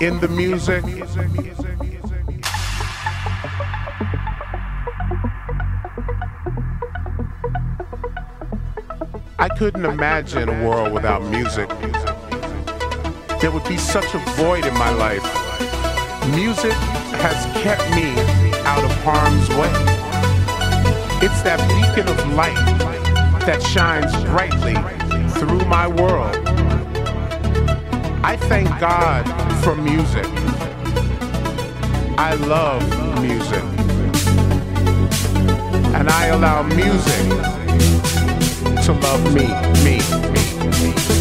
in the music? I couldn't imagine a world without music. There would be such a void in my life. Music has kept me out of harm's way. It's that beacon of light that shines brightly through my world. I thank God for music. I love music. And I allow music to love me, me, me, me.